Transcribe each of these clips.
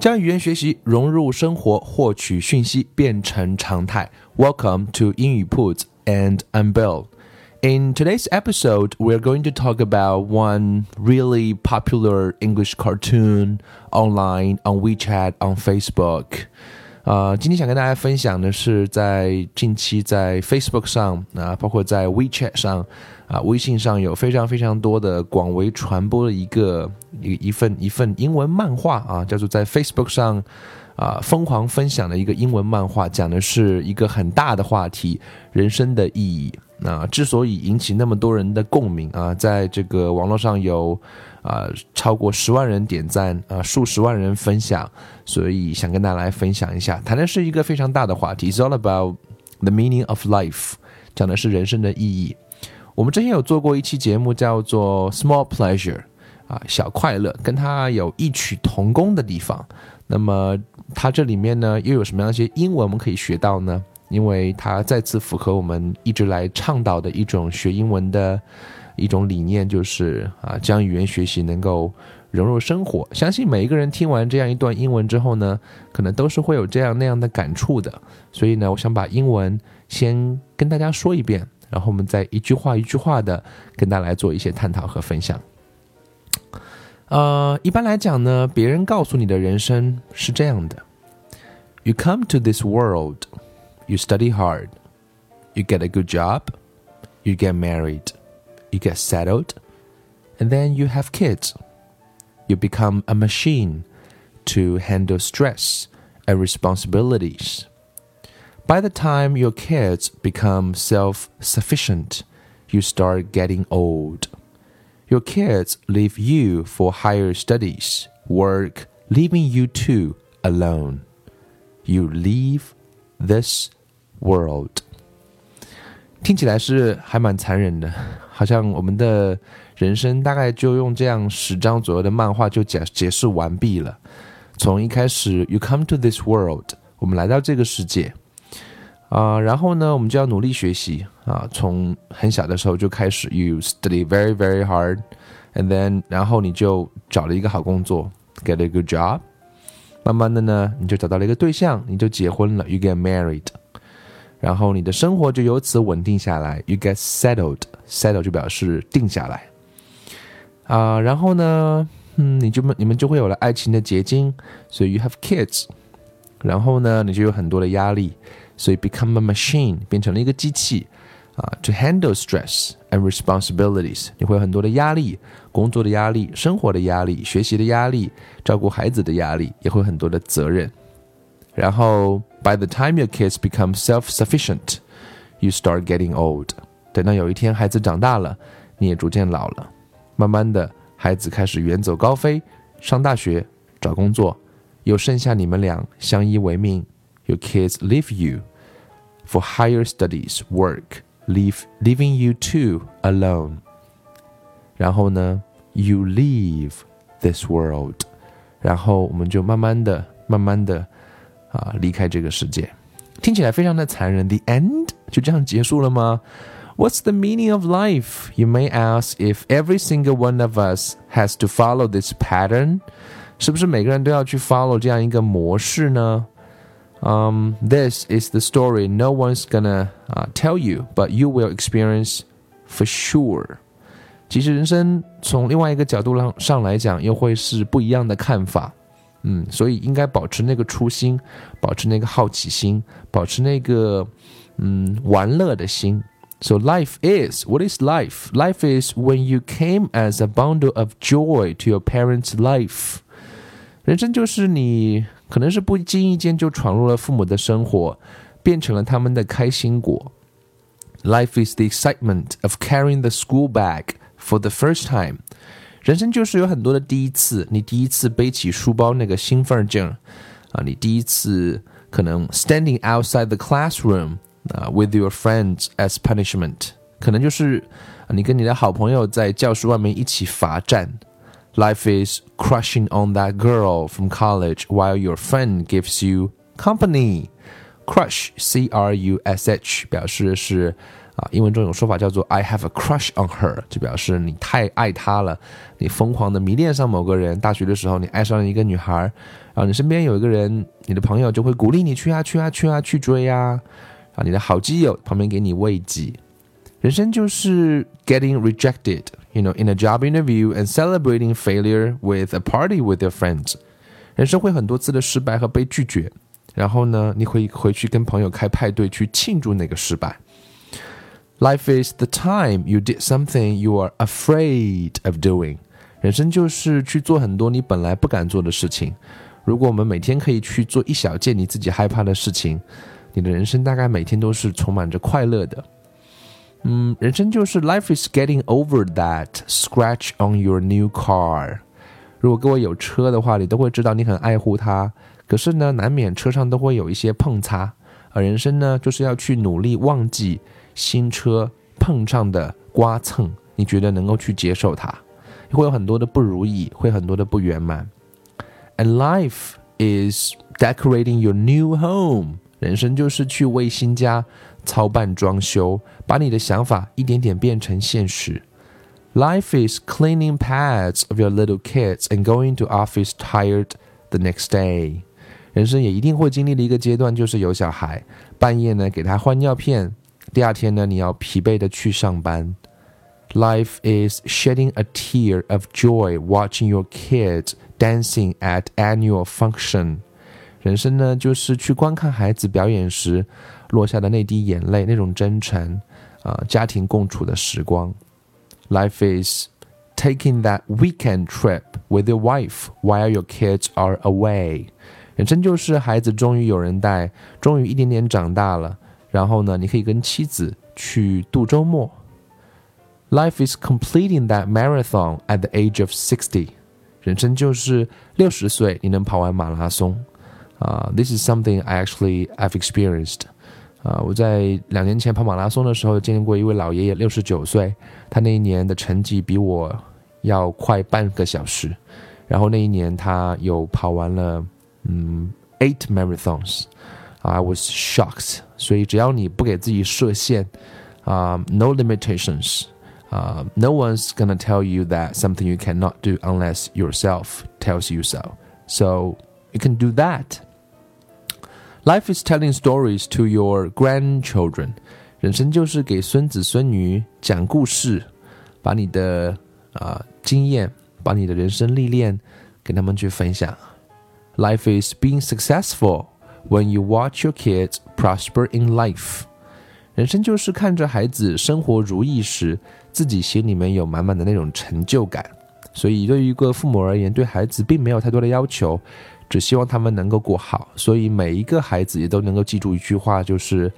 将语言学习融入生活，获取讯息变成常态。Welcome to 英语 Put and I'm Bill. In today's episode, we're going to talk about one really popular English cartoon online on WeChat on Facebook. 呃，今天想跟大家分享的是，在近期在 Facebook 上啊，包括在 WeChat 上 啊，微信上有非常非常多的广为传播的一个一一份一份英文漫画啊，叫做在 Facebook 上啊疯狂分享的一个英文漫画，讲的是一个很大的话题——人生的意义。那之所以引起那么多人的共鸣啊，在这个网络上有。啊，超过十万人点赞啊，数十万人分享，所以想跟大家来分享一下，谈的是一个非常大的话题，It's all about the meaning of life，讲的是人生的意义。我们之前有做过一期节目，叫做 Small Pleasure，啊，小快乐，跟它有异曲同工的地方。那么它这里面呢，又有什么样一些英文我们可以学到呢？因为它再次符合我们一直来倡导的一种学英文的。一种理念就是啊，将语言学习能够融入生活。相信每一个人听完这样一段英文之后呢，可能都是会有这样那样的感触的。所以呢，我想把英文先跟大家说一遍，然后我们再一句话一句话的跟大家来做一些探讨和分享。呃，一般来讲呢，别人告诉你的人生是这样的：You come to this world, you study hard, you get a good job, you get married. you get settled, and then you have kids. You become a machine to handle stress and responsibilities. By the time your kids become self sufficient, you start getting old. Your kids leave you for higher studies, work, leaving you two alone. You leave this world. 听起来是还蛮残忍的，好像我们的人生大概就用这样十张左右的漫画就解解释完毕了。从一开始，You come to this world，我们来到这个世界 啊，然后呢，我们就要努力学习啊，从很小的时候就开始，You study very very hard，and then，然后你就找了一个好工作，get a good job，慢慢的呢，你就找到了一个对象，你就结婚了，You get married。然后你的生活就由此稳定下来，you get settled，settle 就表示定下来啊。然后呢，嗯，你就们你们就会有了爱情的结晶，所以 you have kids。然后呢，你就有很多的压力，所以 become a machine 变成了一个机器啊，to handle stress and responsibilities。你会有很多的压力，工作的压力、生活的压力、学习的压力、照顾孩子的压力，也会很多的责任。然后，by the time your kids become self-sufficient, you start getting old。等到有一天孩子长大了，你也逐渐老了。慢慢的，孩子开始远走高飞，上大学，找工作，又剩下你们俩相依为命。Your kids leave you for higher studies, work, leave leaving you two alone。然后呢，you leave this world。然后我们就慢慢的、慢慢的。啊，离开这个世界，听起来非常的残忍。The end 就这样结束了吗？What's the meaning of life? You may ask if every single one of us has to follow this pattern. 是不是每个人都要去 follow 这样一个模式呢 ？Um, this is the story no one's gonna uh, tell you, but you will experience for sure. 其实人生从另外一个角度上上来讲，又会是不一样的看法。嗯，所以应该保持那个初心，保持那个好奇心，保持那个嗯玩乐的心。So life is what is life? Life is when you came as a bundle of joy to your parents' life. 人生就是你 可能是不经意间就闯入了父母的生活，变成了他们的开心果。Life is the excitement of carrying the school bag for the first time. 人生就是有很多的第一次，你第一次背起书包那个兴奋劲儿啊，你第一次可能 standing outside the classroom 啊 with your friends as punishment，可能就是你跟你的好朋友在教室外面一起罚站。Life is crushing on that girl from college while your friend gives you company. Crush, C R U S H，表示是啊，英文中有说法叫做 I have a crush on her，就表示你太爱她了，你疯狂的迷恋上某个人。大学的时候，你爱上了一个女孩，然后你身边有一个人，你的朋友就会鼓励你去啊去啊去啊去追啊，啊，你的好基友旁边给你慰藉。人生就是 getting rejected。you know, in a job interview and celebrating failure with a party with your friends。人生会很多次的失败和被拒绝，然后呢，你会回去跟朋友开派对去庆祝那个失败。Life is the time you did something you are afraid of doing。人生就是去做很多你本来不敢做的事情。如果我们每天可以去做一小件你自己害怕的事情，你的人生大概每天都是充满着快乐的。嗯，人生就是 life is getting over that scratch on your new car。如果各位有车的话，你都会知道你很爱护它。可是呢，难免车上都会有一些碰擦。而人生呢，就是要去努力忘记新车碰上的刮蹭。你觉得能够去接受它，会有很多的不如意，会很多的不圆满。And life is decorating your new home。人生就是去为新家。操办装修，把你的想法一点点变成现实。Life is cleaning pads of your little kids and going to office tired the next day。人生也一定会经历的一个阶段，就是有小孩，半夜呢给他换尿片，第二天呢你要疲惫的去上班。Life is shedding a tear of joy watching your kids dancing at annual function。人生呢就是去观看孩子表演时。落下的那滴眼泪，那种真诚，啊、呃，家庭共处的时光。Life is taking that weekend trip with your wife while your kids are away。人生就是孩子终于有人带，终于一点点长大了，然后呢，你可以跟妻子去度周末。Life is completing that marathon at the age of sixty。人生就是六十岁你能跑完马拉松。啊、，This is something I actually I've experienced。啊，我在两年前跑马拉松的时候见过一位老爷爷，六十九岁，他那一年的成绩比我要快半个小时，然后那一年他有跑完了嗯 eight marathons，啊，I was shocked。所以只要你不给自己设限，啊，no limitations，啊，no one's gonna tell you that something you cannot do unless yourself tells you so. So you can do that. Life is telling stories to your grandchildren。人生就是给孙子孙女讲故事，把你的啊、经验，把你的人生历练跟他们去分享。Life is being successful when you watch your kids prosper in life。人生就是看着孩子生活如意时，自己心里面有满满的那种成就感。所以，对于一个父母而言，对孩子并没有太多的要求，只希望他们能够过好，所以每一个孩子也都能够记住一句话，就是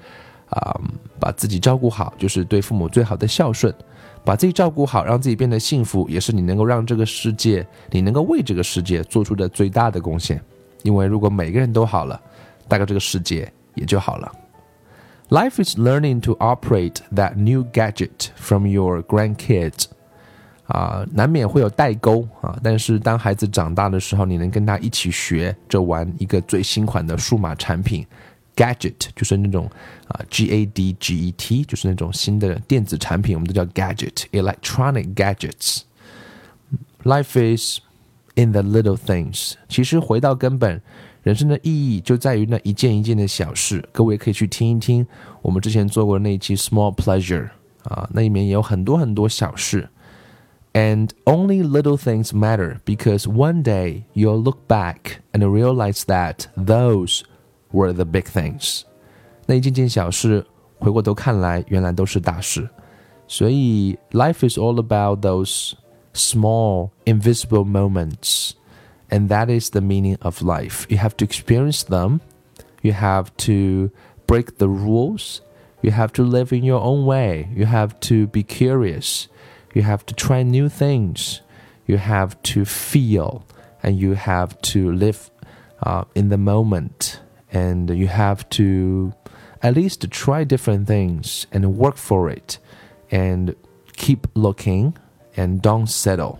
啊，把自己照顾好，就是对父母最好的孝顺。把自己照顾好，让自己变得幸福，也是你能够让这个世界，你能够为这个世界做出的最大的贡献。因为如果每个人都好了，大概这个世界也就好了。Life is learning to operate that new gadget from your grandkids. 啊，难免会有代沟啊。但是当孩子长大的时候，你能跟他一起学着玩一个最新款的数码产品，gadget 就是那种啊，G A D G E T 就是那种新的电子产品，我们都叫 gadget，electronic gadgets。Life is in the little things。其实回到根本，人生的意义就在于那一件一件的小事。各位可以去听一听我们之前做过的那一期 Small Pleasure 啊，那里面也有很多很多小事。And only little things matter because one day you'll look back and realize that those were the big things. 那一件件小事，回过头看来，原来都是大事。所以，life is all about those small, invisible moments, and that is the meaning of life. You have to experience them. You have to break the rules. You have to live in your own way. You have to be curious. You have to try new things. You have to feel and you have to live uh, in the moment and you have to at least try different things and work for it and keep looking and don't settle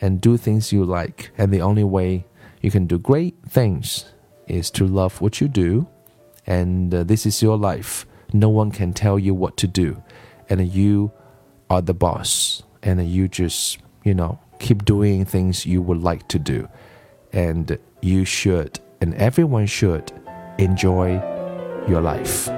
and do things you like. And the only way you can do great things is to love what you do. And uh, this is your life. No one can tell you what to do. And you are the boss. And you just, you know, keep doing things you would like to do. And you should, and everyone should, enjoy your life.